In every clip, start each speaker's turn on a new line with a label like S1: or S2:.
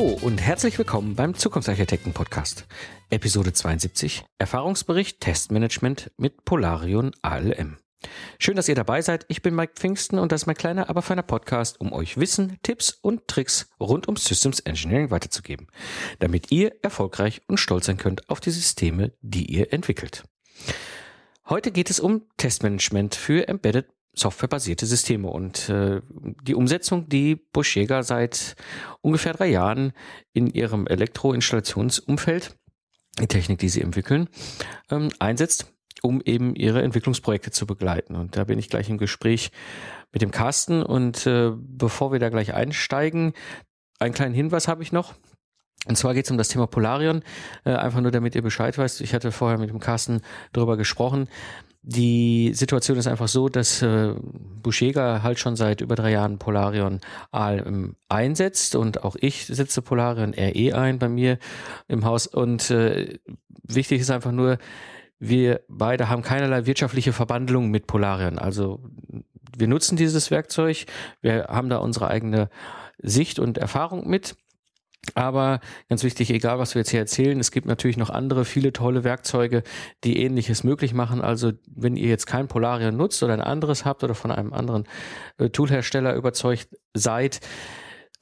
S1: Hallo und herzlich willkommen beim Zukunftsarchitekten Podcast. Episode 72 Erfahrungsbericht Testmanagement mit Polarion ALM. Schön, dass ihr dabei seid. Ich bin Mike Pfingsten und das ist mein kleiner, aber feiner Podcast, um euch Wissen, Tipps und Tricks rund um Systems Engineering weiterzugeben, damit ihr erfolgreich und stolz sein könnt auf die Systeme, die ihr entwickelt. Heute geht es um Testmanagement für Embedded softwarebasierte Systeme und äh, die Umsetzung, die Boschega seit ungefähr drei Jahren in ihrem Elektroinstallationsumfeld, die Technik, die sie entwickeln, ähm, einsetzt, um eben ihre Entwicklungsprojekte zu begleiten. Und da bin ich gleich im Gespräch mit dem Carsten und äh, bevor wir da gleich einsteigen, einen kleinen Hinweis habe ich noch. Und zwar geht es um das Thema Polarion, äh, einfach nur damit ihr Bescheid weißt. Ich hatte vorher mit dem Carsten darüber gesprochen. Die Situation ist einfach so, dass äh, Buschega halt schon seit über drei Jahren Polarion ALM einsetzt und auch ich setze Polarion RE ein bei mir im Haus. Und äh, wichtig ist einfach nur, wir beide haben keinerlei wirtschaftliche Verbandelung mit Polarion. Also wir nutzen dieses Werkzeug, wir haben da unsere eigene Sicht und Erfahrung mit aber ganz wichtig, egal was wir jetzt hier erzählen, es gibt natürlich noch andere, viele tolle Werkzeuge, die ähnliches möglich machen. Also wenn ihr jetzt kein Polarion nutzt oder ein anderes habt oder von einem anderen äh, Toolhersteller überzeugt seid,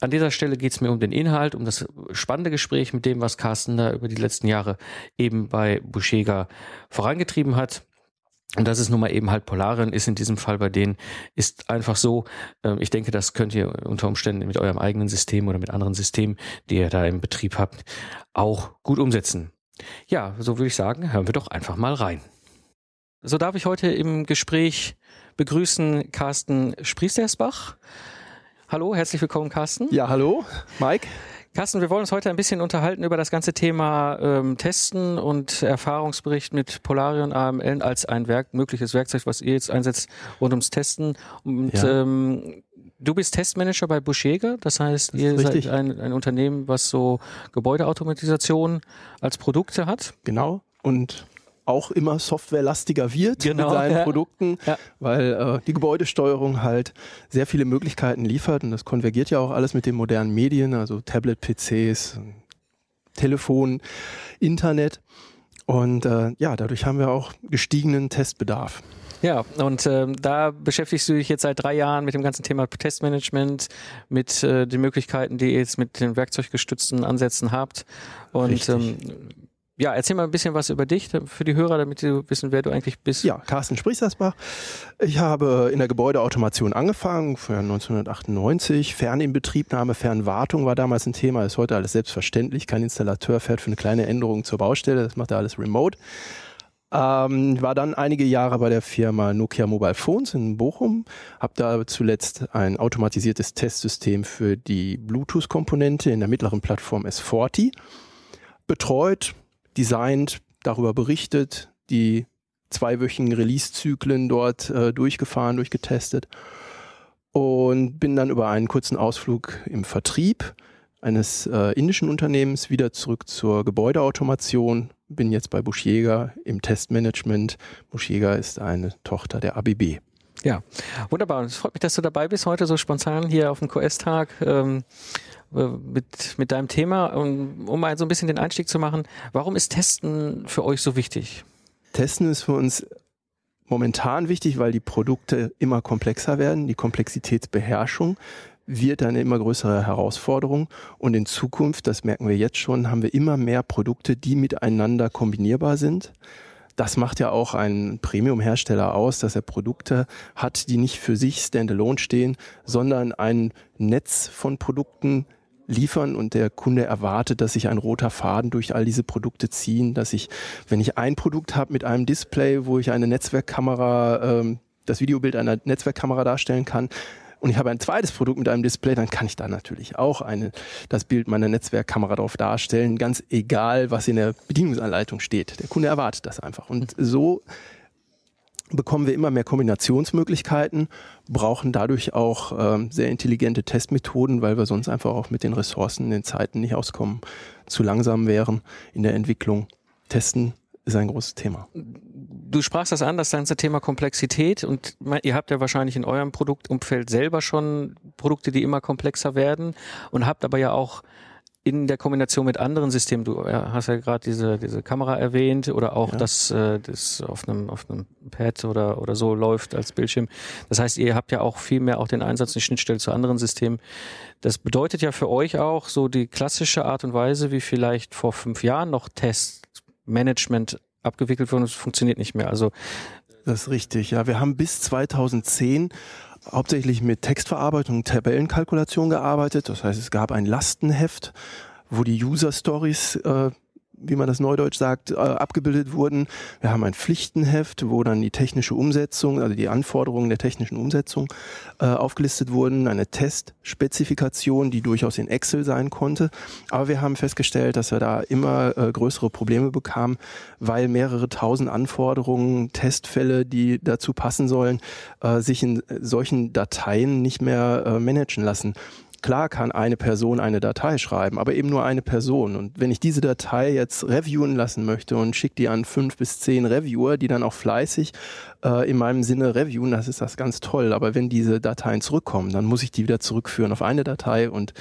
S1: an dieser Stelle geht es mir um den Inhalt, um das spannende Gespräch mit dem, was Carsten da über die letzten Jahre eben bei Buschega vorangetrieben hat. Und das ist nun mal eben halt Polarion ist in diesem Fall bei denen, ist einfach so, äh, ich denke, das könnt ihr unter Umständen mit eurem eigenen System oder mit anderen Systemen, die ihr da im Betrieb habt, auch gut umsetzen. Ja, so würde ich sagen, hören wir doch einfach mal rein. So darf ich heute im Gespräch begrüßen Carsten Spriestersbach. Hallo, herzlich willkommen, Carsten.
S2: Ja, hallo, Mike.
S1: Carsten, wir wollen uns heute ein bisschen unterhalten über das ganze Thema ähm, Testen und Erfahrungsbericht mit Polarion AML als ein Werk, mögliches Werkzeug, was ihr jetzt einsetzt rund ums Testen. Und ja. ähm, du bist Testmanager bei Buschega, das heißt, das ihr seid ein, ein Unternehmen, was so Gebäudeautomatisation als Produkte hat.
S2: Genau. Und auch immer softwarelastiger wird genau, mit seinen ja. Produkten, ja. weil äh, die Gebäudesteuerung halt sehr viele Möglichkeiten liefert und das konvergiert ja auch alles mit den modernen Medien, also Tablet, PCs, Telefon, Internet und äh, ja, dadurch haben wir auch gestiegenen Testbedarf.
S1: Ja, und äh, da beschäftigst du dich jetzt seit drei Jahren mit dem ganzen Thema Testmanagement, mit äh, den Möglichkeiten, die ihr jetzt mit den werkzeuggestützten Ansätzen habt. Und ähm, ja, erzähl mal ein bisschen was über dich für die Hörer, damit sie wissen, wer du eigentlich bist.
S2: Ja, Carsten Sprichsersbach. Ich habe in der Gebäudeautomation angefangen, für 1998. Ferninbetriebnahme, Fernwartung war damals ein Thema, ist heute alles selbstverständlich. Kein Installateur fährt für eine kleine Änderung zur Baustelle, das macht er alles remote. Ähm, war dann einige Jahre bei der Firma Nokia Mobile Phones in Bochum, habe da zuletzt ein automatisiertes Testsystem für die Bluetooth-Komponente in der mittleren Plattform S40 betreut, designt, darüber berichtet, die zweiwöchigen Release-Zyklen dort äh, durchgefahren, durchgetestet und bin dann über einen kurzen Ausflug im Vertrieb eines äh, indischen Unternehmens wieder zurück zur Gebäudeautomation. Bin jetzt bei Buschjäger im Testmanagement. Buschjäger ist eine Tochter der ABB.
S1: Ja, wunderbar. Es freut mich, dass du dabei bist heute so spontan hier auf dem QS-Tag. Ähm, äh, mit, mit deinem Thema, um, um mal so ein bisschen den Einstieg zu machen. Warum ist Testen für euch so wichtig?
S2: Testen ist für uns momentan wichtig, weil die Produkte immer komplexer werden. Die Komplexitätsbeherrschung wird eine immer größere Herausforderung. Und in Zukunft, das merken wir jetzt schon, haben wir immer mehr Produkte, die miteinander kombinierbar sind. Das macht ja auch einen Premium-Hersteller aus, dass er Produkte hat, die nicht für sich standalone stehen, sondern ein Netz von Produkten liefern. Und der Kunde erwartet, dass sich ein roter Faden durch all diese Produkte ziehen, dass ich, wenn ich ein Produkt habe mit einem Display, wo ich eine Netzwerkkamera, ähm, das Videobild einer Netzwerkkamera darstellen kann, und ich habe ein zweites Produkt mit einem Display, dann kann ich da natürlich auch eine, das Bild meiner Netzwerkkamera drauf darstellen, ganz egal, was in der Bedienungsanleitung steht. Der Kunde erwartet das einfach. Und so bekommen wir immer mehr Kombinationsmöglichkeiten, brauchen dadurch auch ähm, sehr intelligente Testmethoden, weil wir sonst einfach auch mit den Ressourcen in den Zeiten nicht auskommen, zu langsam wären in der Entwicklung. Testen ist ein großes Thema.
S1: Du sprachst das an, das ganze Thema Komplexität und ihr habt ja wahrscheinlich in eurem Produktumfeld selber schon Produkte, die immer komplexer werden und habt aber ja auch in der Kombination mit anderen Systemen, du hast ja gerade diese, diese Kamera erwähnt oder auch, ja. dass äh, das auf einem, auf einem Pad oder, oder so läuft als Bildschirm. Das heißt, ihr habt ja auch viel mehr auch den Einsatz, die Schnittstelle zu anderen Systemen. Das bedeutet ja für euch auch so die klassische Art und Weise, wie vielleicht vor fünf Jahren noch Testmanagement abgewickelt wurde, das funktioniert nicht mehr. Also
S2: das ist richtig, ja. Wir haben bis 2010 hauptsächlich mit Textverarbeitung und Tabellenkalkulation gearbeitet. Das heißt, es gab ein Lastenheft, wo die User Stories äh, wie man das neudeutsch sagt, äh, abgebildet wurden. Wir haben ein Pflichtenheft, wo dann die technische Umsetzung, also die Anforderungen der technischen Umsetzung äh, aufgelistet wurden, eine Testspezifikation, die durchaus in Excel sein konnte. Aber wir haben festgestellt, dass wir da immer äh, größere Probleme bekamen, weil mehrere tausend Anforderungen, Testfälle, die dazu passen sollen, äh, sich in solchen Dateien nicht mehr äh, managen lassen. Klar kann eine Person eine Datei schreiben, aber eben nur eine Person. Und wenn ich diese Datei jetzt reviewen lassen möchte und schicke die an fünf bis zehn Reviewer, die dann auch fleißig äh, in meinem Sinne reviewen, das ist das ganz toll. Aber wenn diese Dateien zurückkommen, dann muss ich die wieder zurückführen auf eine Datei und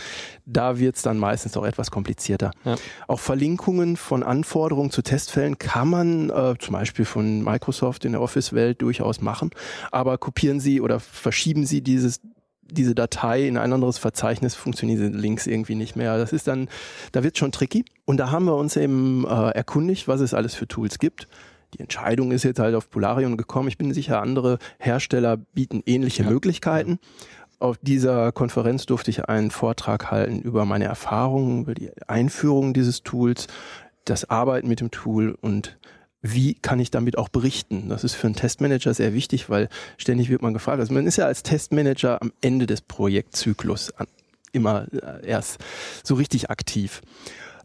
S2: da wird es dann meistens auch etwas komplizierter. Ja. Auch Verlinkungen von Anforderungen zu Testfällen kann man äh, zum Beispiel von Microsoft in der Office-Welt durchaus machen, aber kopieren Sie oder verschieben Sie dieses diese Datei in ein anderes Verzeichnis funktionieren diese Links irgendwie nicht mehr. Das ist dann, da wird schon tricky. Und da haben wir uns eben äh, erkundigt, was es alles für Tools gibt. Die Entscheidung ist jetzt halt auf Polarion gekommen. Ich bin sicher, andere Hersteller bieten ähnliche ja. Möglichkeiten. Auf dieser Konferenz durfte ich einen Vortrag halten über meine Erfahrungen, über die Einführung dieses Tools, das Arbeiten mit dem Tool und wie kann ich damit auch berichten? Das ist für einen Testmanager sehr wichtig, weil ständig wird man gefragt. Also man ist ja als Testmanager am Ende des Projektzyklus immer äh, erst so richtig aktiv.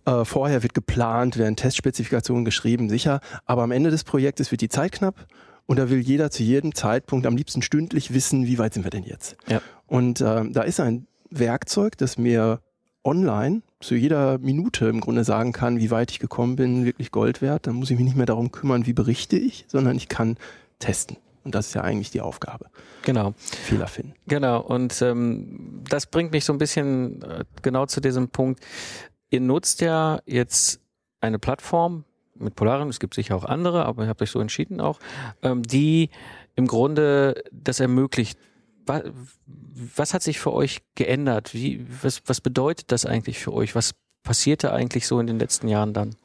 S2: Äh, vorher wird geplant, werden Testspezifikationen geschrieben, sicher, aber am Ende des Projektes wird die Zeit knapp und da will jeder zu jedem Zeitpunkt am liebsten stündlich wissen, wie weit sind wir denn jetzt. Ja. Und äh, da ist ein Werkzeug, das mir online zu jeder Minute im Grunde sagen kann, wie weit ich gekommen bin, wirklich Gold wert. Dann muss ich mich nicht mehr darum kümmern, wie berichte ich, sondern ich kann testen. Und das ist ja eigentlich die Aufgabe.
S1: Genau.
S2: Fehler finden.
S1: Genau. Und ähm, das bringt mich so ein bisschen äh, genau zu diesem Punkt. Ihr nutzt ja jetzt eine Plattform mit Polarium, es gibt sicher auch andere, aber ihr habt euch so entschieden auch, ähm, die im Grunde das ermöglicht, was hat sich für euch geändert? Wie, was, was bedeutet das eigentlich für euch? Was passierte eigentlich so in den letzten Jahren dann?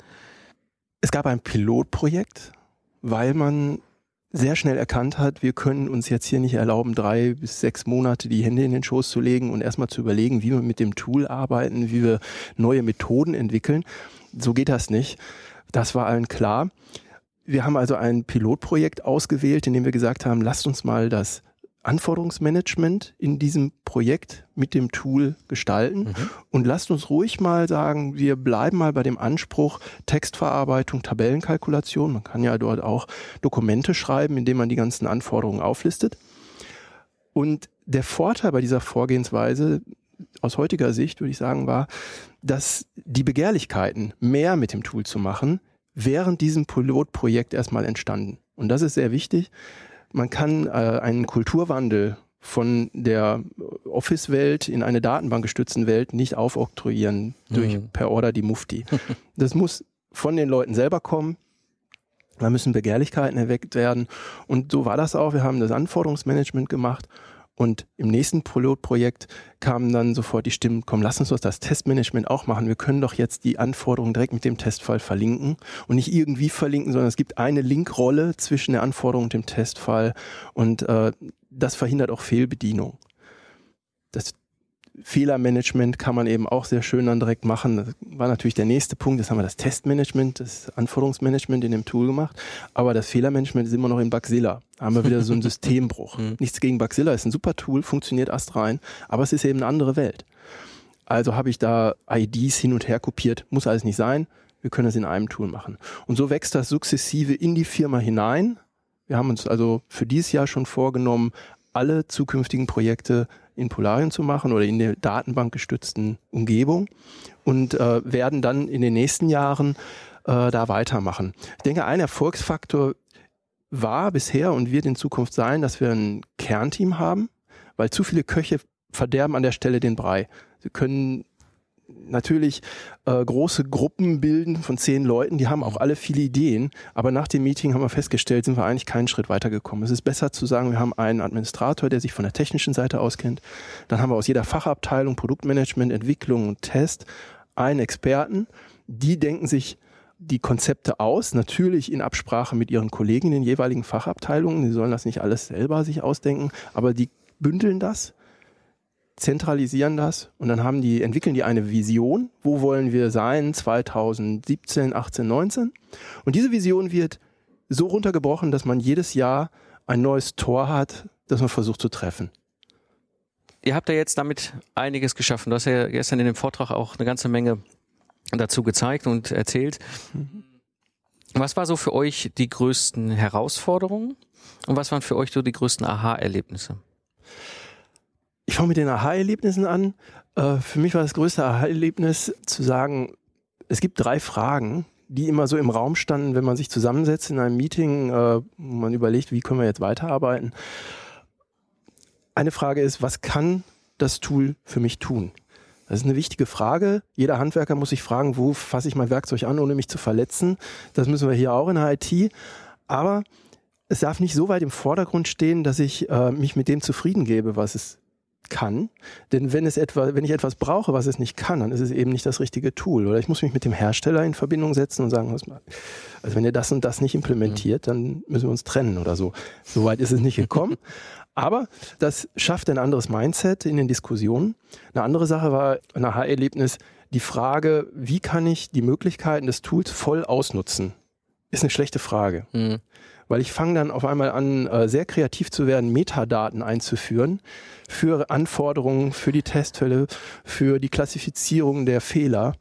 S2: Es gab ein Pilotprojekt, weil man sehr schnell erkannt hat, wir können uns jetzt hier nicht erlauben, drei bis sechs Monate die Hände in den Schoß zu legen und erstmal zu überlegen, wie wir mit dem Tool arbeiten, wie wir neue Methoden entwickeln. So geht das nicht. Das war allen klar. Wir haben also ein Pilotprojekt ausgewählt, in dem wir gesagt haben, lasst uns mal das Anforderungsmanagement in diesem Projekt mit dem Tool gestalten. Mhm. Und lasst uns ruhig mal sagen, wir bleiben mal bei dem Anspruch Textverarbeitung, Tabellenkalkulation. Man kann ja dort auch Dokumente schreiben, indem man die ganzen Anforderungen auflistet. Und der Vorteil bei dieser Vorgehensweise aus heutiger Sicht, würde ich sagen, war, dass die Begehrlichkeiten, mehr mit dem Tool zu machen, während diesem Pilotprojekt erstmal entstanden. Und das ist sehr wichtig, man kann äh, einen Kulturwandel von der Office-Welt in eine datenbankgestützten Welt nicht aufoktroyieren durch mhm. per Order die Mufti. Das muss von den Leuten selber kommen. Da müssen Begehrlichkeiten erweckt werden. Und so war das auch. Wir haben das Anforderungsmanagement gemacht und im nächsten Pilotprojekt kamen dann sofort die Stimmen, komm, lass uns das Testmanagement auch machen. Wir können doch jetzt die Anforderungen direkt mit dem Testfall verlinken und nicht irgendwie verlinken, sondern es gibt eine Linkrolle zwischen der Anforderung und dem Testfall und äh, das verhindert auch Fehlbedienung. Das Fehlermanagement kann man eben auch sehr schön dann direkt machen. Das war natürlich der nächste Punkt. Jetzt haben wir das Testmanagement, das Anforderungsmanagement in dem Tool gemacht. Aber das Fehlermanagement ist immer noch in Bugzilla. Da haben wir wieder so einen Systembruch. Mhm. Nichts gegen Bugzilla, ist ein super Tool, funktioniert astrein, aber es ist eben eine andere Welt. Also habe ich da IDs hin und her kopiert. Muss alles nicht sein. Wir können das in einem Tool machen. Und so wächst das sukzessive in die Firma hinein. Wir haben uns also für dieses Jahr schon vorgenommen, alle zukünftigen Projekte in Polarien zu machen oder in der Datenbank gestützten Umgebung und äh, werden dann in den nächsten Jahren äh, da weitermachen. Ich denke, ein Erfolgsfaktor war bisher und wird in Zukunft sein, dass wir ein Kernteam haben, weil zu viele Köche verderben an der Stelle den Brei. Sie können natürlich äh, große Gruppen bilden von zehn Leuten, die haben auch alle viele Ideen, aber nach dem Meeting haben wir festgestellt, sind wir eigentlich keinen Schritt weitergekommen. Es ist besser zu sagen, wir haben einen Administrator, der sich von der technischen Seite auskennt, dann haben wir aus jeder Fachabteilung, Produktmanagement, Entwicklung und Test einen Experten, die denken sich die Konzepte aus, natürlich in Absprache mit ihren Kollegen in den jeweiligen Fachabteilungen. Die sollen das nicht alles selber sich ausdenken, aber die bündeln das zentralisieren das und dann haben die, entwickeln die eine Vision, wo wollen wir sein 2017, 18, 19. Und diese Vision wird so runtergebrochen, dass man jedes Jahr ein neues Tor hat, das man versucht zu treffen.
S1: Ihr habt ja jetzt damit einiges geschaffen. Du hast ja gestern in dem Vortrag auch eine ganze Menge dazu gezeigt und erzählt. Mhm. Was war so für euch die größten Herausforderungen und was waren für euch so die größten Aha-Erlebnisse?
S2: Ich fange mit den Aha-Erlebnissen an. Äh, für mich war das größte Aha-Erlebnis zu sagen, es gibt drei Fragen, die immer so im Raum standen, wenn man sich zusammensetzt in einem Meeting, äh, man überlegt, wie können wir jetzt weiterarbeiten. Eine Frage ist, was kann das Tool für mich tun? Das ist eine wichtige Frage. Jeder Handwerker muss sich fragen, wo fasse ich mein Werkzeug an, ohne mich zu verletzen. Das müssen wir hier auch in der IT. Aber es darf nicht so weit im Vordergrund stehen, dass ich äh, mich mit dem zufrieden gebe, was es kann. Denn wenn es etwa, wenn ich etwas brauche, was es nicht kann, dann ist es eben nicht das richtige Tool. Oder ich muss mich mit dem Hersteller in Verbindung setzen und sagen, also wenn ihr das und das nicht implementiert, dann müssen wir uns trennen oder so. Soweit ist es nicht gekommen. Aber das schafft ein anderes Mindset in den Diskussionen. Eine andere Sache war ein Aha-Erlebnis, die Frage, wie kann ich die Möglichkeiten des Tools voll ausnutzen? Ist eine schlechte Frage. Mhm weil ich fange dann auf einmal an, äh, sehr kreativ zu werden, Metadaten einzuführen für Anforderungen, für die Testfälle, für die Klassifizierung der Fehler.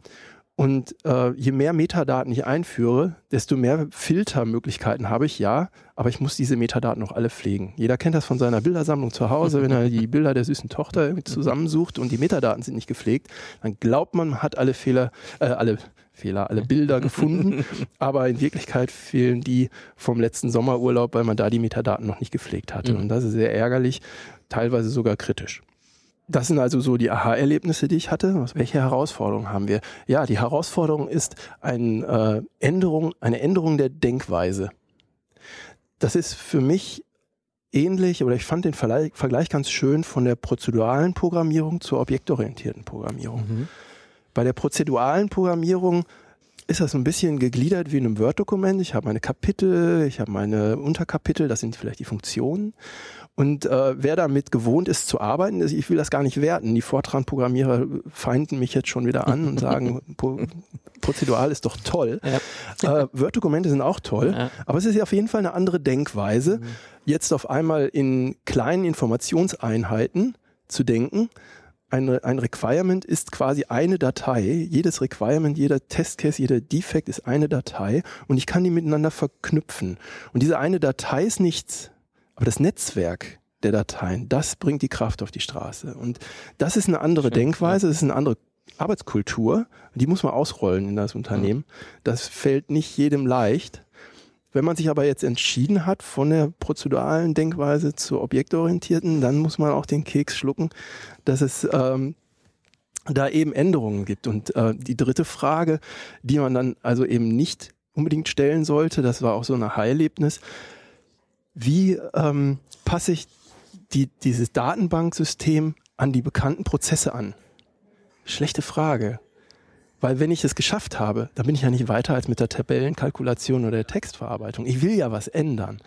S2: Und äh, je mehr Metadaten ich einführe, desto mehr Filtermöglichkeiten habe ich, ja, aber ich muss diese Metadaten auch alle pflegen. Jeder kennt das von seiner Bildersammlung zu Hause, wenn er die Bilder der süßen Tochter zusammensucht und die Metadaten sind nicht gepflegt, dann glaubt man, man hat alle Fehler, äh, alle Fehler, alle Bilder gefunden, aber in Wirklichkeit fehlen die vom letzten Sommerurlaub, weil man da die Metadaten noch nicht gepflegt hatte. Mhm. Und das ist sehr ärgerlich, teilweise sogar kritisch. Das sind also so die Aha-Erlebnisse, die ich hatte. Welche Herausforderungen haben wir? Ja, die Herausforderung ist ein, äh, Änderung, eine Änderung der Denkweise. Das ist für mich ähnlich, oder ich fand den Vergleich ganz schön von der prozeduralen Programmierung zur objektorientierten Programmierung. Mhm. Bei der prozeduralen Programmierung ist das so ein bisschen gegliedert wie in einem Word-Dokument. Ich habe meine Kapitel, ich habe meine Unterkapitel, das sind vielleicht die Funktionen. Und äh, wer damit gewohnt ist zu arbeiten, ich will das gar nicht werten. Die Fortran-Programmierer feinden mich jetzt schon wieder an und sagen, prozedural ist doch toll. Ja. Äh, Word-Dokumente sind auch toll, ja. aber es ist ja auf jeden Fall eine andere Denkweise, mhm. jetzt auf einmal in kleinen Informationseinheiten zu denken ein, ein Requirement ist quasi eine Datei. Jedes Requirement, jeder Testcase, jeder Defect ist eine Datei und ich kann die miteinander verknüpfen. Und diese eine Datei ist nichts, aber das Netzwerk der Dateien, das bringt die Kraft auf die Straße. Und das ist eine andere Schön, Denkweise, das ist eine andere Arbeitskultur, die muss man ausrollen in das Unternehmen. Das fällt nicht jedem leicht. Wenn man sich aber jetzt entschieden hat von der prozeduralen Denkweise zur objektorientierten, dann muss man auch den Keks schlucken, dass es ähm, da eben Änderungen gibt. Und äh, die dritte Frage, die man dann also eben nicht unbedingt stellen sollte, das war auch so ein Heilerlebnis, wie ähm, passe ich die, dieses Datenbanksystem an die bekannten Prozesse an? Schlechte Frage. Weil wenn ich es geschafft habe, dann bin ich ja nicht weiter als mit der Tabellenkalkulation oder der Textverarbeitung. Ich will ja was ändern.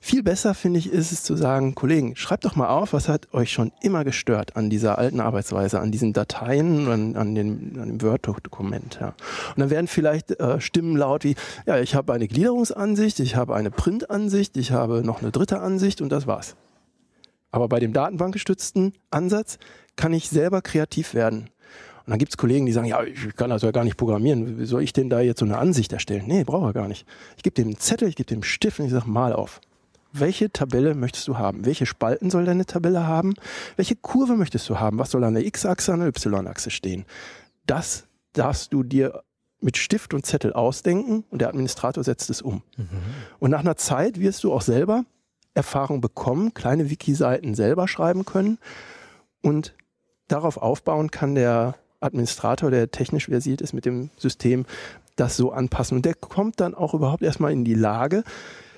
S2: Viel besser finde ich ist es zu sagen, Kollegen, schreibt doch mal auf, was hat euch schon immer gestört an dieser alten Arbeitsweise, an diesen Dateien, an, an, den, an dem Word-Dokument. Ja. Und dann werden vielleicht äh, Stimmen laut wie, ja, ich habe eine Gliederungsansicht, ich habe eine Printansicht, ich habe noch eine dritte Ansicht und das war's. Aber bei dem datenbankgestützten Ansatz kann ich selber kreativ werden. Und dann gibt es Kollegen, die sagen, ja, ich kann das ja gar nicht programmieren. Wie soll ich denn da jetzt so eine Ansicht erstellen? Nee, brauche er gar nicht. Ich gebe dem einen Zettel, ich gebe dem einen Stift und ich sage, mal auf. Welche Tabelle möchtest du haben? Welche Spalten soll deine Tabelle haben? Welche Kurve möchtest du haben? Was soll an der X-Achse, an der Y-Achse stehen? Das darfst du dir mit Stift und Zettel ausdenken und der Administrator setzt es um. Mhm. Und nach einer Zeit wirst du auch selber Erfahrung bekommen, kleine Wiki-Seiten selber schreiben können und darauf aufbauen kann der Administrator, der technisch versiert ist mit dem System, das so anpassen. Und der kommt dann auch überhaupt erstmal in die Lage,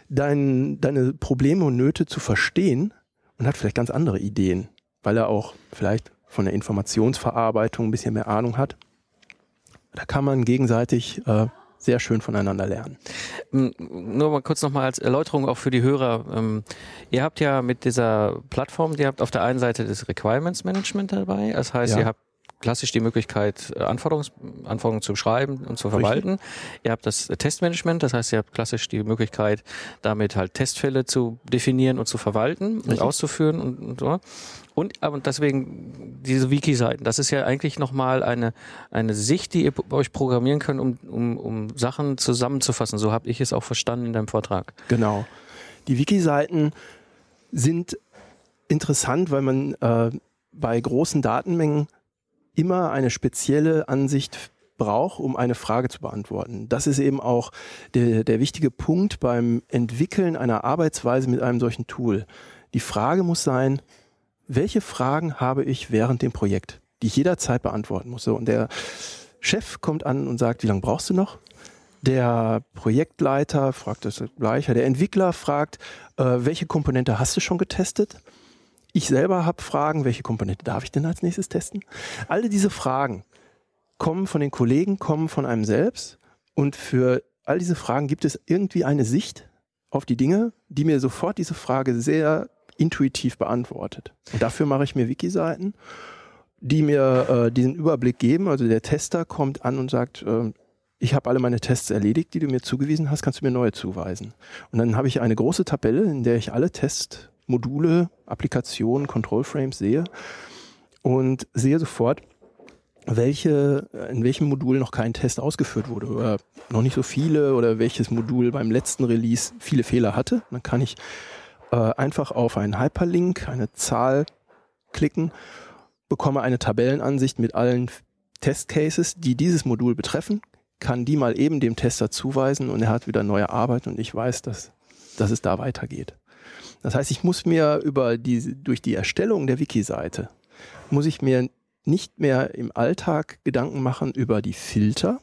S2: dein, deine Probleme und Nöte zu verstehen und hat vielleicht ganz andere Ideen, weil er auch vielleicht von der Informationsverarbeitung ein bisschen mehr Ahnung hat. Da kann man gegenseitig äh, sehr schön voneinander lernen.
S1: Nur mal kurz nochmal als Erläuterung auch für die Hörer. Ähm, ihr habt ja mit dieser Plattform, ihr habt auf der einen Seite das Requirements Management dabei. Das heißt, ja. ihr habt klassisch die Möglichkeit, äh, Anforderungs Anforderungen zu schreiben und zu verwalten. Richtig. Ihr habt das Testmanagement, das heißt, ihr habt klassisch die Möglichkeit, damit halt Testfälle zu definieren und zu verwalten Richtig. und auszuführen und, und so. Und, aber deswegen diese Wiki-Seiten, das ist ja eigentlich nochmal eine, eine Sicht, die ihr euch programmieren könnt, um, um, um Sachen zusammenzufassen. So habe ich es auch verstanden in deinem Vortrag.
S2: Genau. Die Wiki-Seiten sind interessant, weil man äh, bei großen Datenmengen immer eine spezielle Ansicht braucht, um eine Frage zu beantworten. Das ist eben auch der, der wichtige Punkt beim Entwickeln einer Arbeitsweise mit einem solchen Tool. Die Frage muss sein, welche Fragen habe ich während dem Projekt, die ich jederzeit beantworten muss. Und der Chef kommt an und sagt, wie lange brauchst du noch? Der Projektleiter fragt das gleiche. Der Entwickler fragt, äh, welche Komponente hast du schon getestet? Ich selber habe Fragen, welche Komponente darf ich denn als nächstes testen? Alle diese Fragen kommen von den Kollegen, kommen von einem selbst. Und für all diese Fragen gibt es irgendwie eine Sicht auf die Dinge, die mir sofort diese Frage sehr intuitiv beantwortet. Und dafür mache ich mir Wiki-Seiten, die mir äh, diesen Überblick geben. Also der Tester kommt an und sagt, äh, ich habe alle meine Tests erledigt, die du mir zugewiesen hast, kannst du mir neue zuweisen. Und dann habe ich eine große Tabelle, in der ich alle Testmodule, Applikationen, Control Frames sehe und sehe sofort, welche, in welchem Modul noch kein Test ausgeführt wurde oder noch nicht so viele oder welches Modul beim letzten Release viele Fehler hatte. Dann kann ich äh, einfach auf einen Hyperlink, eine Zahl klicken, bekomme eine Tabellenansicht mit allen Testcases, die dieses Modul betreffen, kann die mal eben dem Tester zuweisen und er hat wieder neue Arbeit und ich weiß, dass, dass es da weitergeht. Das heißt, ich muss mir über die, durch die Erstellung der Wiki-Seite, muss ich mir nicht mehr im Alltag Gedanken machen über die Filter.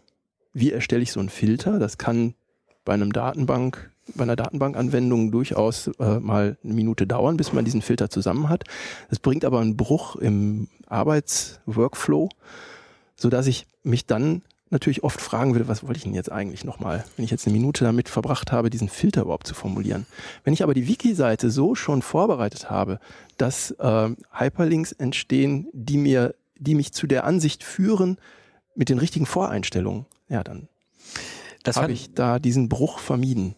S2: Wie erstelle ich so einen Filter? Das kann bei einem Datenbank bei einer Datenbankanwendung durchaus äh, mal eine Minute dauern, bis man diesen Filter zusammen hat. Das bringt aber einen Bruch im Arbeitsworkflow, so dass ich mich dann natürlich oft fragen würde, was wollte ich denn jetzt eigentlich nochmal, wenn ich jetzt eine Minute damit verbracht habe, diesen Filter überhaupt zu formulieren. Wenn ich aber die Wiki-Seite so schon vorbereitet habe, dass äh, Hyperlinks entstehen, die mir, die mich zu der Ansicht führen mit den richtigen Voreinstellungen, ja, dann habe ich da diesen Bruch vermieden.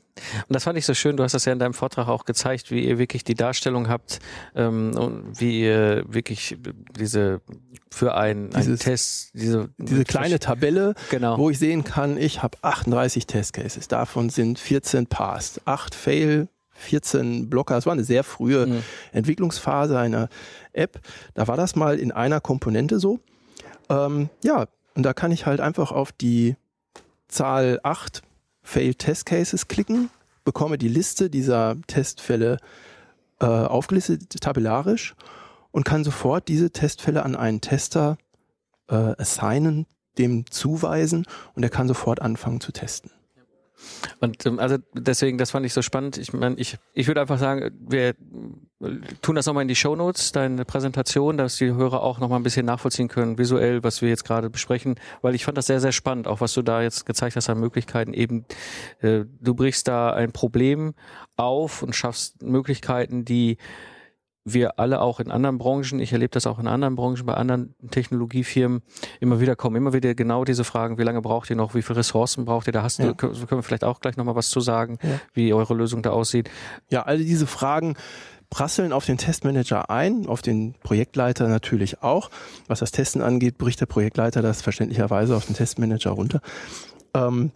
S1: Und das fand ich so schön, du hast das ja in deinem Vortrag auch gezeigt, wie ihr wirklich die Darstellung habt ähm, und wie ihr wirklich diese für einen, einen Test,
S2: diese, diese kleine Tabelle, genau. wo ich sehen kann, ich habe 38 Testcases, davon sind 14 passed, 8 fail, 14 Blocker. Das war eine sehr frühe mhm. Entwicklungsphase einer App. Da war das mal in einer Komponente so. Ähm, ja, und da kann ich halt einfach auf die Zahl 8 Failed Test Cases klicken, bekomme die Liste dieser Testfälle äh, aufgelistet tabellarisch und kann sofort diese Testfälle an einen Tester äh, assignen, dem zuweisen und er kann sofort anfangen zu testen.
S1: Und ähm, also deswegen, das fand ich so spannend. Ich meine, ich, ich würde einfach sagen, wir tun das nochmal in die Show Notes, deine Präsentation, dass die Hörer auch nochmal ein bisschen nachvollziehen können, visuell, was wir jetzt gerade besprechen, weil ich fand das sehr, sehr spannend, auch was du da jetzt gezeigt hast an Möglichkeiten. Eben, äh, du brichst da ein Problem auf und schaffst Möglichkeiten, die wir alle auch in anderen Branchen, ich erlebe das auch in anderen Branchen, bei anderen Technologiefirmen immer wieder kommen, immer wieder genau diese Fragen, wie lange braucht ihr noch, wie viele Ressourcen braucht ihr, da hast ja. du, können wir vielleicht auch gleich nochmal was zu sagen, ja. wie eure Lösung da aussieht.
S2: Ja, all diese Fragen prasseln auf den Testmanager ein, auf den Projektleiter natürlich auch. Was das Testen angeht, bricht der Projektleiter das verständlicherweise auf den Testmanager runter. Ähm,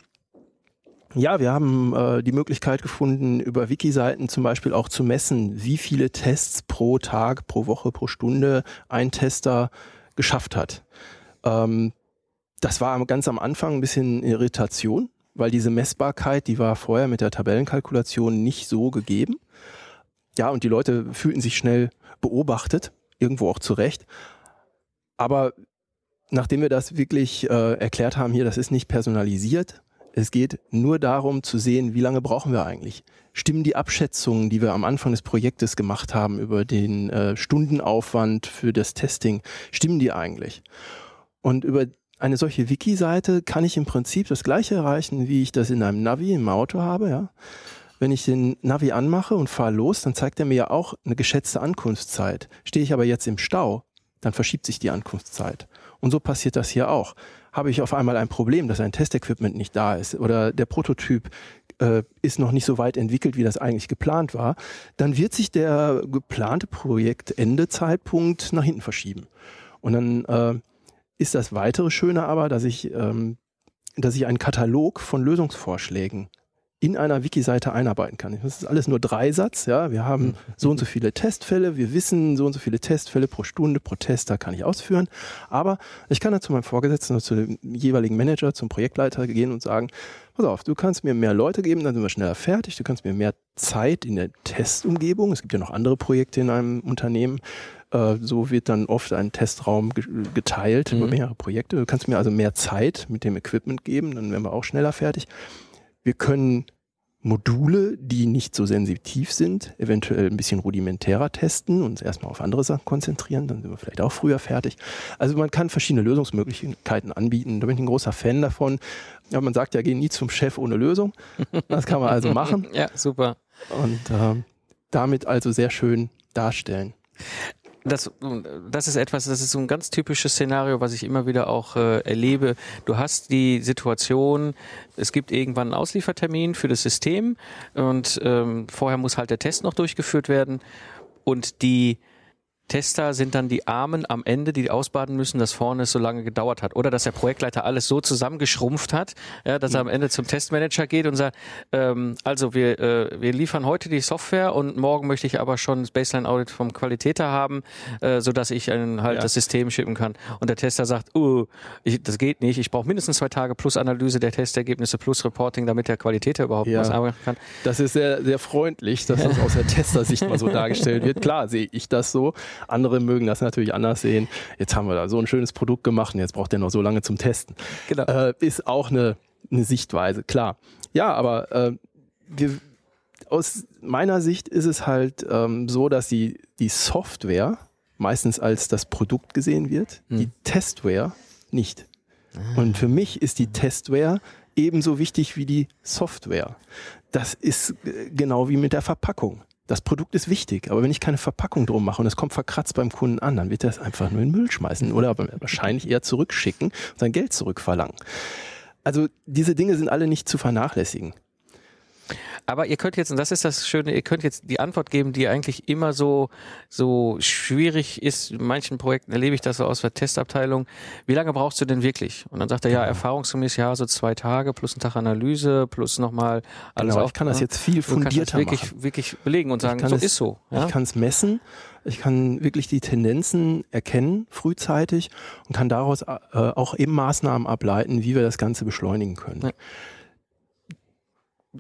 S2: ja, wir haben äh, die Möglichkeit gefunden, über Wiki-Seiten zum Beispiel auch zu messen, wie viele Tests pro Tag, pro Woche, pro Stunde ein Tester geschafft hat. Ähm, das war ganz am Anfang ein bisschen Irritation, weil diese Messbarkeit, die war vorher mit der Tabellenkalkulation nicht so gegeben. Ja, und die Leute fühlten sich schnell beobachtet, irgendwo auch zurecht. Aber nachdem wir das wirklich äh, erklärt haben, hier, das ist nicht personalisiert, es geht nur darum zu sehen, wie lange brauchen wir eigentlich. Stimmen die Abschätzungen, die wir am Anfang des Projektes gemacht haben über den äh, Stundenaufwand für das Testing, stimmen die eigentlich? Und über eine solche Wiki-Seite kann ich im Prinzip das gleiche erreichen, wie ich das in einem Navi im Auto habe. Ja? Wenn ich den Navi anmache und fahre los, dann zeigt er mir ja auch eine geschätzte Ankunftszeit. Stehe ich aber jetzt im Stau, dann verschiebt sich die Ankunftszeit. Und so passiert das hier auch. Habe ich auf einmal ein Problem, dass ein Testequipment nicht da ist oder der Prototyp äh, ist noch nicht so weit entwickelt, wie das eigentlich geplant war, dann wird sich der geplante Projektendezeitpunkt nach hinten verschieben. Und dann äh, ist das weitere Schöne aber, dass ich, ähm, dass ich einen Katalog von Lösungsvorschlägen in einer Wiki-Seite einarbeiten kann. Das ist alles nur Dreisatz, ja. Wir haben mhm. so und so viele Testfälle, wir wissen so und so viele Testfälle pro Stunde, pro Tester kann ich ausführen. Aber ich kann dann zu meinem Vorgesetzten oder zu dem jeweiligen Manager, zum Projektleiter gehen und sagen, pass auf, du kannst mir mehr Leute geben, dann sind wir schneller fertig, du kannst mir mehr Zeit in der Testumgebung. Es gibt ja noch andere Projekte in einem Unternehmen. Äh, so wird dann oft ein Testraum geteilt über mehrere Projekte. Du kannst mir also mehr Zeit mit dem Equipment geben, dann wären wir auch schneller fertig. Wir können Module, die nicht so sensitiv sind, eventuell ein bisschen rudimentärer testen und uns erstmal auf andere Sachen konzentrieren, dann sind wir vielleicht auch früher fertig. Also man kann verschiedene Lösungsmöglichkeiten anbieten. Da bin ich ein großer Fan davon. Ja, man sagt ja, geh nie zum Chef ohne Lösung. Das kann man also machen.
S1: ja, super.
S2: Und äh, damit also sehr schön darstellen
S1: das, das ist etwas, das ist so ein ganz typisches Szenario, was ich immer wieder auch äh, erlebe. Du hast die Situation, es gibt irgendwann einen Ausliefertermin für das System und ähm, vorher muss halt der Test noch durchgeführt werden und die Tester sind dann die Armen am Ende, die ausbaden müssen, dass vorne es so lange gedauert hat. Oder dass der Projektleiter alles so zusammengeschrumpft hat, ja, dass er am Ende zum Testmanager geht und sagt, ähm, also wir, äh, wir liefern heute die Software und morgen möchte ich aber schon das Baseline-Audit vom Qualitäter haben, äh, sodass ich ein, halt ja. das System schippen kann. Und der Tester sagt, uh, ich, das geht nicht, ich brauche mindestens zwei Tage plus Analyse der Testergebnisse plus Reporting, damit der Qualitäter überhaupt ja. was arbeiten kann.
S2: Das ist sehr, sehr freundlich, dass das aus der Testersicht mal so dargestellt wird. Klar sehe ich das so. Andere mögen das natürlich anders sehen. Jetzt haben wir da so ein schönes Produkt gemacht und jetzt braucht der noch so lange zum Testen. Genau. Äh, ist auch eine, eine Sichtweise, klar. Ja, aber äh, wir, aus meiner Sicht ist es halt ähm, so, dass die, die Software meistens als das Produkt gesehen wird, hm. die Testware nicht. Ah. Und für mich ist die Testware ebenso wichtig wie die Software. Das ist äh, genau wie mit der Verpackung. Das Produkt ist wichtig, aber wenn ich keine Verpackung drum mache und es kommt verkratzt beim Kunden an, dann wird er es einfach nur in den Müll schmeißen oder wahrscheinlich eher zurückschicken und sein Geld zurückverlangen. Also diese Dinge sind alle nicht zu vernachlässigen.
S1: Aber ihr könnt jetzt, und das ist das Schöne, ihr könnt jetzt die Antwort geben, die eigentlich immer so, so schwierig ist. In manchen Projekten erlebe ich das so aus der Testabteilung. Wie lange brauchst du denn wirklich? Und dann sagt er, ja, genau. erfahrungsgemäß, ja, so zwei Tage plus ein Tag Analyse plus nochmal alles
S2: genau, Ich kann das jetzt viel fundierter
S1: wirklich,
S2: machen.
S1: wirklich belegen und sagen, so es, ist so.
S2: Ja? Ich kann es messen. Ich kann wirklich die Tendenzen erkennen, frühzeitig, und kann daraus äh, auch eben Maßnahmen ableiten, wie wir das Ganze beschleunigen können. Ja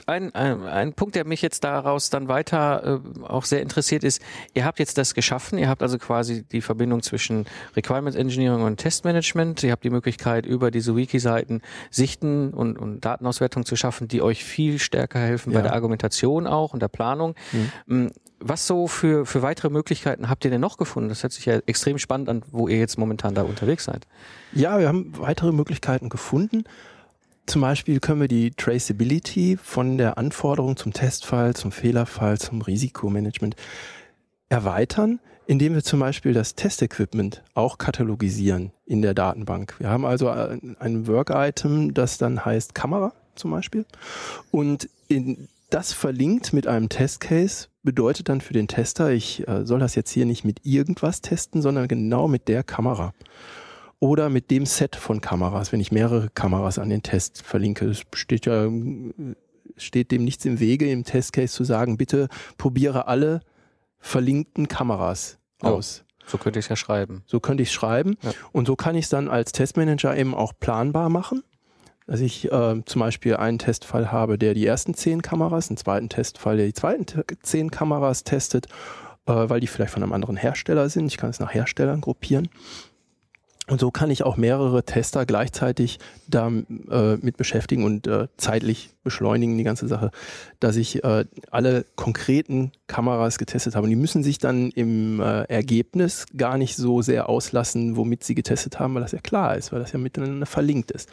S1: ein, ein, ein Punkt, der mich jetzt daraus dann weiter äh, auch sehr interessiert ist, ihr habt jetzt das geschaffen, ihr habt also quasi die Verbindung zwischen Requirements Engineering und Testmanagement, ihr habt die Möglichkeit über diese Wiki-Seiten Sichten und, und Datenauswertung zu schaffen, die euch viel stärker helfen ja. bei der Argumentation auch und der Planung. Mhm. Was so für, für weitere Möglichkeiten habt ihr denn noch gefunden? Das hört sich ja extrem spannend an, wo ihr jetzt momentan da unterwegs seid.
S2: Ja, wir haben weitere Möglichkeiten gefunden. Zum Beispiel können wir die Traceability von der Anforderung zum Testfall, zum Fehlerfall, zum Risikomanagement erweitern, indem wir zum Beispiel das Testequipment auch katalogisieren in der Datenbank. Wir haben also ein Work-Item, das dann heißt Kamera zum Beispiel. Und in, das verlinkt mit einem Testcase bedeutet dann für den Tester, ich äh, soll das jetzt hier nicht mit irgendwas testen, sondern genau mit der Kamera oder mit dem Set von Kameras, wenn ich mehrere Kameras an den Test verlinke. Es steht ja, steht dem nichts im Wege, im Testcase zu sagen, bitte probiere alle verlinkten Kameras aus.
S1: So könnte ich es ja schreiben.
S2: So könnte ich es schreiben. Ja. Und so kann ich es dann als Testmanager eben auch planbar machen. Dass ich äh, zum Beispiel einen Testfall habe, der die ersten zehn Kameras, einen zweiten Testfall, der die zweiten zehn Kameras testet, äh, weil die vielleicht von einem anderen Hersteller sind. Ich kann es nach Herstellern gruppieren. Und so kann ich auch mehrere Tester gleichzeitig damit äh, beschäftigen und äh, zeitlich beschleunigen die ganze Sache, dass ich äh, alle konkreten Kameras getestet habe. Und die müssen sich dann im Ergebnis gar nicht so sehr auslassen, womit sie getestet haben, weil das ja klar ist, weil das ja miteinander verlinkt ist.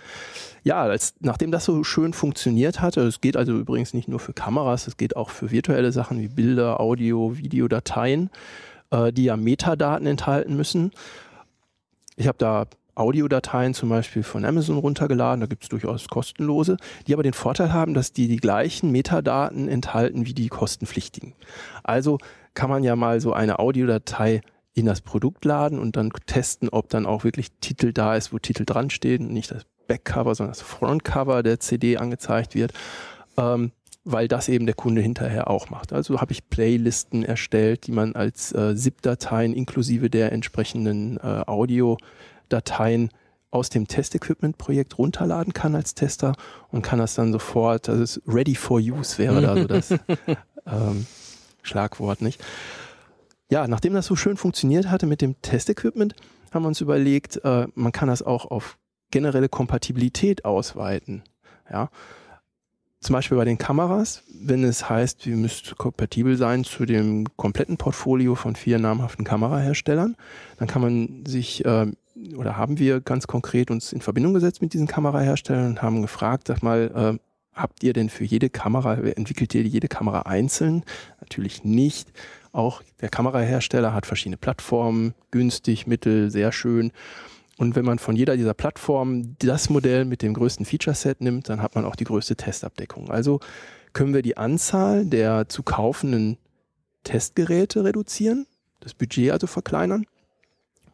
S2: Ja, als, nachdem das so schön funktioniert hatte, es geht also übrigens nicht nur für Kameras, es geht auch für virtuelle Sachen wie Bilder, Audio, Videodateien, die ja Metadaten enthalten müssen ich habe da Audiodateien zum Beispiel von Amazon runtergeladen, da gibt es durchaus kostenlose, die aber den Vorteil haben, dass die die gleichen Metadaten enthalten wie die kostenpflichtigen. Also kann man ja mal so eine Audiodatei in das Produkt laden und dann testen, ob dann auch wirklich Titel da ist, wo Titel dran stehen, nicht das Backcover, sondern das Frontcover der CD angezeigt wird. Ähm, weil das eben der Kunde hinterher auch macht. Also habe ich Playlisten erstellt, die man als äh, ZIP-Dateien inklusive der entsprechenden äh, Audiodateien aus dem Test-Equipment-Projekt runterladen kann als Tester und kann das dann sofort, also ist ready for use wäre da so das ähm, Schlagwort, nicht? Ja, nachdem das so schön funktioniert hatte mit dem Test-Equipment, haben wir uns überlegt, äh, man kann das auch auf generelle Kompatibilität ausweiten. Ja, zum Beispiel bei den Kameras, wenn es heißt, wir müsst kompatibel sein zu dem kompletten Portfolio von vier namhaften Kameraherstellern, dann kann man sich äh, oder haben wir ganz konkret uns in Verbindung gesetzt mit diesen Kameraherstellern und haben gefragt, sag mal, äh, habt ihr denn für jede Kamera, entwickelt ihr jede Kamera einzeln? Natürlich nicht. Auch der Kamerahersteller hat verschiedene Plattformen, günstig, mittel, sehr schön. Und wenn man von jeder dieser Plattformen das Modell mit dem größten Feature-Set nimmt, dann hat man auch die größte Testabdeckung. Also können wir die Anzahl der zu kaufenden Testgeräte reduzieren, das Budget also verkleinern.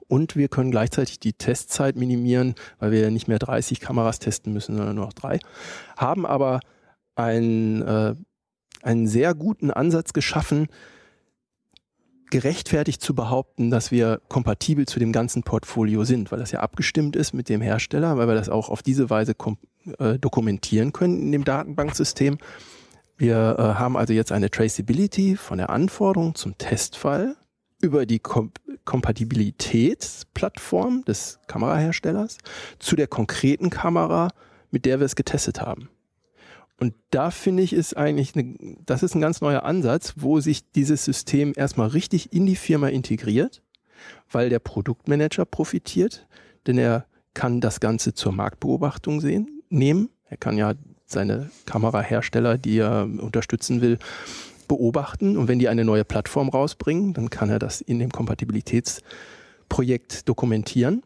S2: Und wir können gleichzeitig die Testzeit minimieren, weil wir ja nicht mehr 30 Kameras testen müssen, sondern nur noch drei. Haben aber einen, äh, einen sehr guten Ansatz geschaffen, gerechtfertigt zu behaupten, dass wir kompatibel zu dem ganzen Portfolio sind, weil das ja abgestimmt ist mit dem Hersteller, weil wir das auch auf diese Weise äh, dokumentieren können in dem Datenbanksystem. Wir äh, haben also jetzt eine Traceability von der Anforderung zum Testfall über die Kom Kompatibilitätsplattform des Kameraherstellers zu der konkreten Kamera, mit der wir es getestet haben. Und da finde ich, ist eigentlich, eine, das ist ein ganz neuer Ansatz, wo sich dieses System erstmal richtig in die Firma integriert, weil der Produktmanager profitiert, denn er kann das Ganze zur Marktbeobachtung sehen, nehmen. Er kann ja seine Kamerahersteller, die er unterstützen will, beobachten. Und wenn die eine neue Plattform rausbringen, dann kann er das in dem Kompatibilitätsprojekt dokumentieren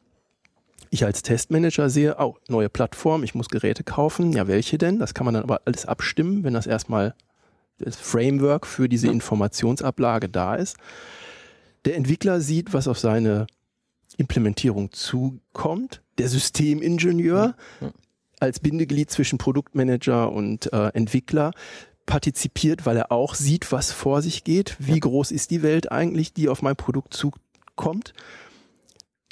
S2: ich als Testmanager sehe, oh, neue Plattform, ich muss Geräte kaufen. Ja, welche denn? Das kann man dann aber alles abstimmen, wenn das erstmal das Framework für diese Informationsablage da ist. Der Entwickler sieht, was auf seine Implementierung zukommt. Der Systemingenieur als Bindeglied zwischen Produktmanager und äh, Entwickler partizipiert, weil er auch sieht, was vor sich geht. Wie groß ist die Welt eigentlich, die auf mein Produkt zukommt?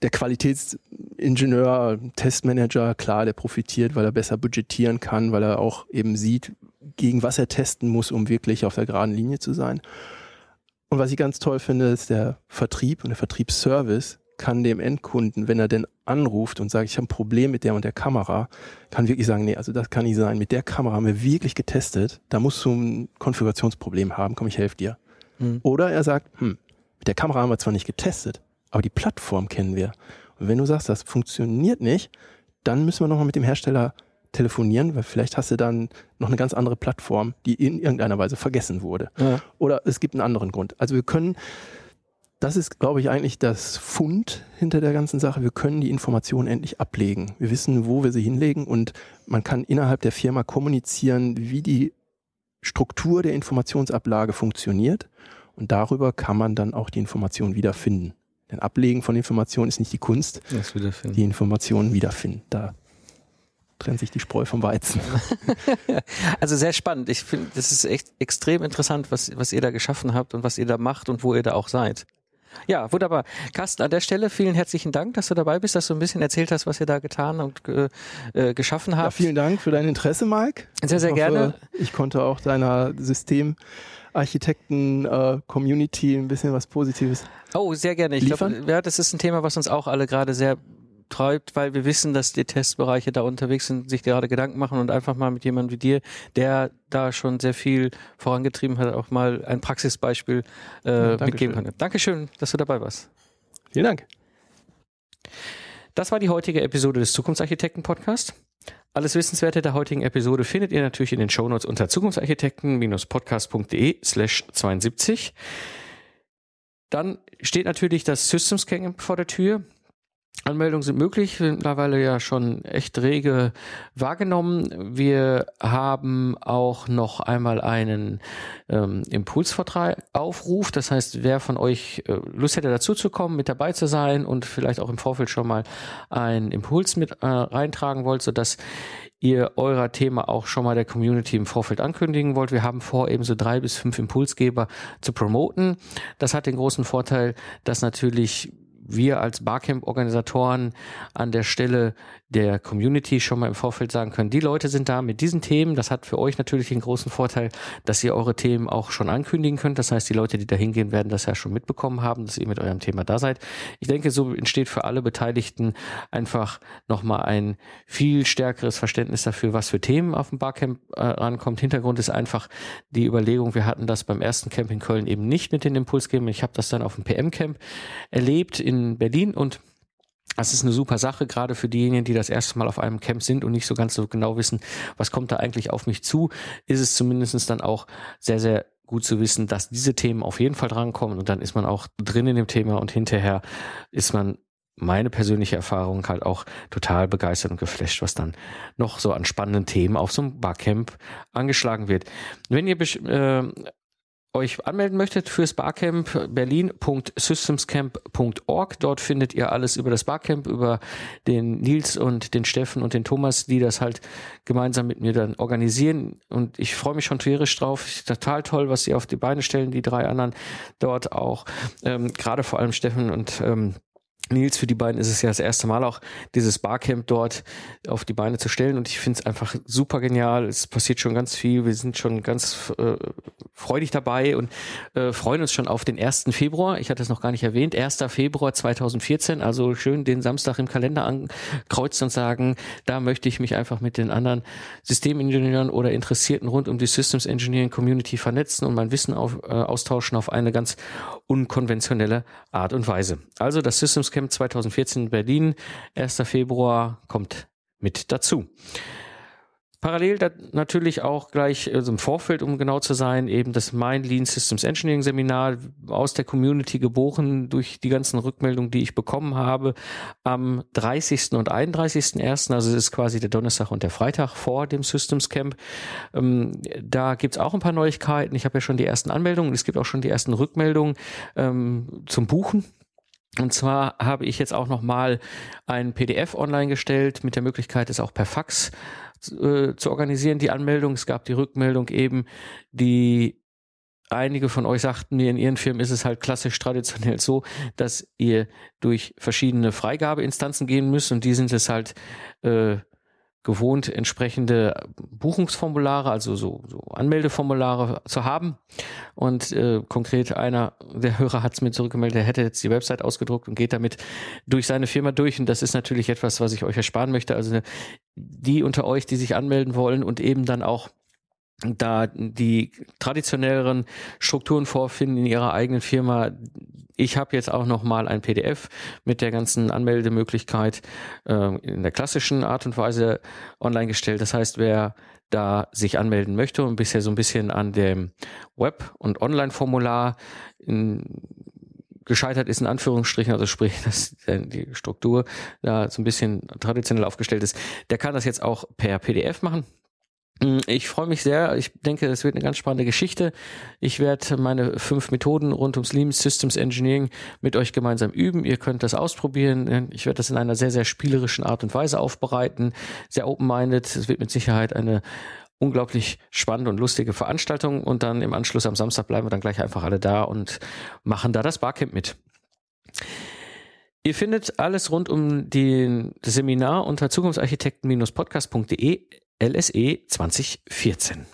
S2: Der Qualitätsingenieur, Testmanager, klar, der profitiert, weil er besser budgetieren kann, weil er auch eben sieht, gegen was er testen muss, um wirklich auf der geraden Linie zu sein. Und was ich ganz toll finde, ist der Vertrieb und der Vertriebsservice kann dem Endkunden, wenn er denn anruft und sagt, ich habe ein Problem mit der und der Kamera, kann wirklich sagen, nee, also das kann nicht sein. Mit der Kamera haben wir wirklich getestet. Da musst du ein Konfigurationsproblem haben. Komm, ich helfe dir. Mhm. Oder er sagt, hm, mit der Kamera haben wir zwar nicht getestet, aber die Plattform kennen wir. Und wenn du sagst, das funktioniert nicht, dann müssen wir nochmal mit dem Hersteller telefonieren, weil vielleicht hast du dann noch eine ganz andere Plattform, die in irgendeiner Weise vergessen wurde. Ja. Oder es gibt einen anderen Grund. Also wir können, das ist, glaube ich, eigentlich das Fund hinter der ganzen Sache. Wir können die Informationen endlich ablegen. Wir wissen, wo wir sie hinlegen und man kann innerhalb der Firma kommunizieren, wie die Struktur der Informationsablage funktioniert. Und darüber kann man dann auch die Informationen wiederfinden. Denn Ablegen von Informationen ist nicht die Kunst.
S1: Das wiederfinden.
S2: Die Informationen wiederfinden. Da trennt sich die Spreu vom Weizen.
S1: also sehr spannend. Ich finde, das ist echt extrem interessant, was, was ihr da geschaffen habt und was ihr da macht und wo ihr da auch seid. Ja, wunderbar. Carsten, an der Stelle vielen herzlichen Dank, dass du dabei bist, dass du ein bisschen erzählt hast, was ihr da getan und äh, geschaffen habt. Ja,
S2: vielen Dank für dein Interesse, Mike.
S1: Sehr, sehr
S2: ich
S1: hoffe, gerne.
S2: Ich konnte auch deiner System Architekten-Community äh, ein bisschen was Positives
S1: Oh, sehr gerne. Ich glaube, ja, das ist ein Thema, was uns auch alle gerade sehr treibt, weil wir wissen, dass die Testbereiche da unterwegs sind, sich gerade Gedanken machen und einfach mal mit jemandem wie dir, der da schon sehr viel vorangetrieben hat, auch mal ein Praxisbeispiel äh, ja, mitgeben kann. Dankeschön, dass du dabei warst.
S2: Vielen Dank.
S1: Das war die heutige Episode des Zukunftsarchitekten Podcast. Alles Wissenswerte der heutigen Episode findet ihr natürlich in den Shownotes unter zukunftsarchitekten-podcast.de slash 72. Dann steht natürlich das Systems Camp vor der Tür. Anmeldungen sind möglich, mittlerweile ja schon echt rege wahrgenommen. Wir haben auch noch einmal einen ähm, Impulsvertrag-Aufruf. Das heißt, wer von euch äh, Lust hätte, dazu zu kommen, mit dabei zu sein und vielleicht auch im Vorfeld schon mal einen Impuls mit äh, reintragen wollt, sodass ihr euer Thema auch schon mal der Community im Vorfeld ankündigen wollt. Wir haben vor, eben so drei bis fünf Impulsgeber zu promoten. Das hat den großen Vorteil, dass natürlich wir als Barcamp-Organisatoren an der Stelle der Community schon mal im Vorfeld sagen können, die Leute sind da mit diesen Themen. Das hat für euch natürlich den großen Vorteil, dass ihr eure Themen auch schon ankündigen könnt. Das heißt, die Leute, die da hingehen, werden das ja schon mitbekommen haben, dass ihr mit eurem Thema da seid. Ich denke, so entsteht für alle Beteiligten einfach nochmal ein viel stärkeres Verständnis dafür, was für Themen auf dem Barcamp äh, rankommt. Hintergrund ist einfach die Überlegung, wir hatten das beim ersten Camp in Köln eben nicht mit den Impulsgebern. Ich habe das dann auf dem PM-Camp erlebt in Berlin und das ist eine super Sache, gerade für diejenigen, die das erste Mal auf einem Camp sind und nicht so ganz so genau wissen, was kommt da eigentlich auf mich zu, ist es zumindest dann auch sehr, sehr gut zu wissen, dass diese Themen auf jeden Fall drankommen und dann ist man auch drin in dem Thema und hinterher ist man meine persönliche Erfahrung halt auch total begeistert und geflasht, was dann noch so an spannenden Themen auf so einem Barcamp angeschlagen wird. Wenn ihr äh, euch anmelden möchtet fürs Barcamp berlin.systemscamp.org. Dort findet ihr alles über das Barcamp, über den Nils und den Steffen und den Thomas, die das halt gemeinsam mit mir dann organisieren. Und ich freue mich schon tierisch drauf. Total toll, was sie auf die Beine stellen, die drei anderen dort auch. Ähm, Gerade vor allem Steffen und ähm, Nils, für die beiden ist es ja das erste Mal auch, dieses Barcamp dort auf die Beine zu stellen. Und ich finde es einfach super genial. Es passiert schon ganz viel. Wir sind schon ganz äh, freudig dabei und äh, freuen uns schon auf den 1. Februar. Ich hatte es noch gar nicht erwähnt. 1. Februar 2014. Also schön den Samstag im Kalender ankreuzen und sagen, da möchte ich mich einfach mit den anderen Systemingenieuren oder Interessierten rund um die Systems Engineering Community vernetzen und mein Wissen auf, äh, austauschen auf eine ganz unkonventionelle Art und Weise. Also das Systems Camp 2014 in Berlin, 1. Februar kommt mit dazu. Parallel natürlich auch gleich also im Vorfeld, um genau zu sein, eben das Mind Lean Systems Engineering Seminar aus der Community geboren durch die ganzen Rückmeldungen, die ich bekommen habe, am 30. und 31.01., also es ist quasi der Donnerstag und der Freitag vor dem Systems Camp. Ähm, da gibt's auch ein paar Neuigkeiten. Ich habe ja schon die ersten Anmeldungen, es gibt auch schon die ersten Rückmeldungen ähm, zum Buchen. Und zwar habe ich jetzt auch noch mal ein PDF online gestellt mit der Möglichkeit, es auch per Fax äh, zu organisieren, die Anmeldung. Es gab die Rückmeldung eben, die einige von euch sagten mir, in ihren Firmen ist es halt klassisch traditionell so, dass ihr durch verschiedene Freigabeinstanzen gehen müsst und die sind es halt äh, gewohnt, entsprechende Buchungsformulare, also so, so Anmeldeformulare zu haben. Und äh, konkret einer der Hörer hat es mir zurückgemeldet, er hätte jetzt die Website ausgedruckt und geht damit durch seine Firma durch. Und das ist natürlich etwas, was ich euch ersparen möchte. Also die unter euch, die sich anmelden wollen und eben dann auch da die traditionelleren Strukturen vorfinden in ihrer eigenen Firma. Ich habe jetzt auch noch mal ein PDF mit der ganzen Anmeldemöglichkeit äh, in der klassischen Art und Weise online gestellt. Das heißt, wer da sich anmelden möchte und bisher so ein bisschen an dem Web- und Online-Formular gescheitert ist in Anführungsstrichen, also sprich, dass die Struktur da so ein bisschen traditionell aufgestellt ist, der kann das jetzt auch per PDF machen. Mm, ich freue mich sehr. Ich denke, es wird eine ganz spannende Geschichte. Ich werde meine fünf Methoden rund ums Lean Systems Engineering mit euch gemeinsam üben. Ihr könnt das ausprobieren. Ich werde das in einer sehr, sehr spielerischen Art und Weise aufbereiten. Sehr open-minded. Es wird mit Sicherheit eine unglaublich spannende und lustige Veranstaltung. Und dann im Anschluss am Samstag bleiben wir dann gleich einfach alle da und machen da das Barcamp mit. Ihr findet alles rund um den, Seminar unter zukunftsarchitekten-podcast.de LSE 2014.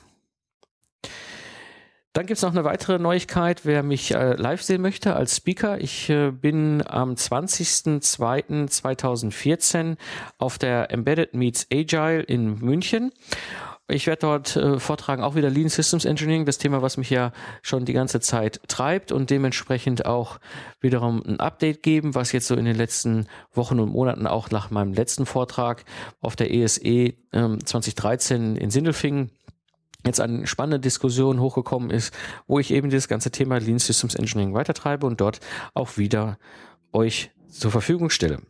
S1: Dann gibt es noch eine weitere Neuigkeit, wer mich äh, live sehen möchte als Speaker. Ich äh, bin am 20.02.2014 auf der Embedded Meets Agile in München. Ich werde dort äh, vortragen, auch wieder Lean Systems Engineering, das Thema, was mich ja schon die ganze Zeit treibt und dementsprechend auch wiederum ein Update geben, was jetzt so in den letzten Wochen und Monaten auch nach meinem letzten Vortrag auf der ESE ähm, 2013 in Sindelfingen jetzt eine spannende Diskussion hochgekommen ist, wo ich eben dieses ganze Thema Lean Systems Engineering weitertreibe und dort auch wieder euch zur Verfügung stelle.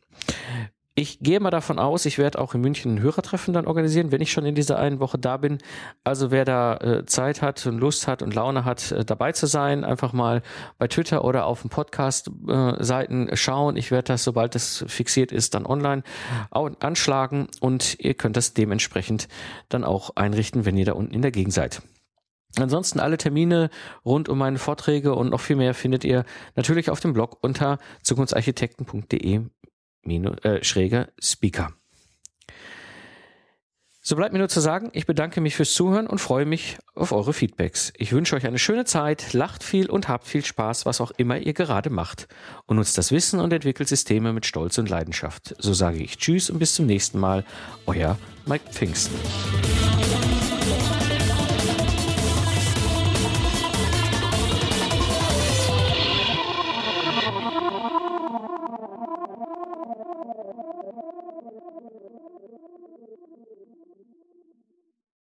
S1: Ich gehe mal davon aus, ich werde auch in München ein Hörertreffen dann organisieren, wenn ich schon in dieser einen Woche da bin. Also wer da äh, Zeit hat und Lust hat und Laune hat, äh, dabei zu sein, einfach mal bei Twitter oder auf den Podcast-Seiten äh, schauen. Ich werde das, sobald das fixiert ist, dann online anschlagen und ihr könnt das dementsprechend dann auch einrichten, wenn ihr da unten in der Gegend seid. Ansonsten alle Termine rund um meine Vorträge und noch viel mehr findet ihr natürlich auf dem Blog unter zukunftsarchitekten.de äh, schräger Speaker. So bleibt mir nur zu sagen, ich bedanke mich fürs Zuhören und freue mich auf eure Feedbacks. Ich wünsche euch eine schöne Zeit, lacht viel und habt viel Spaß, was auch immer ihr gerade macht. Und nutzt das Wissen und entwickelt Systeme mit Stolz und Leidenschaft. So sage ich Tschüss und bis zum nächsten Mal. Euer Mike Pfingsten.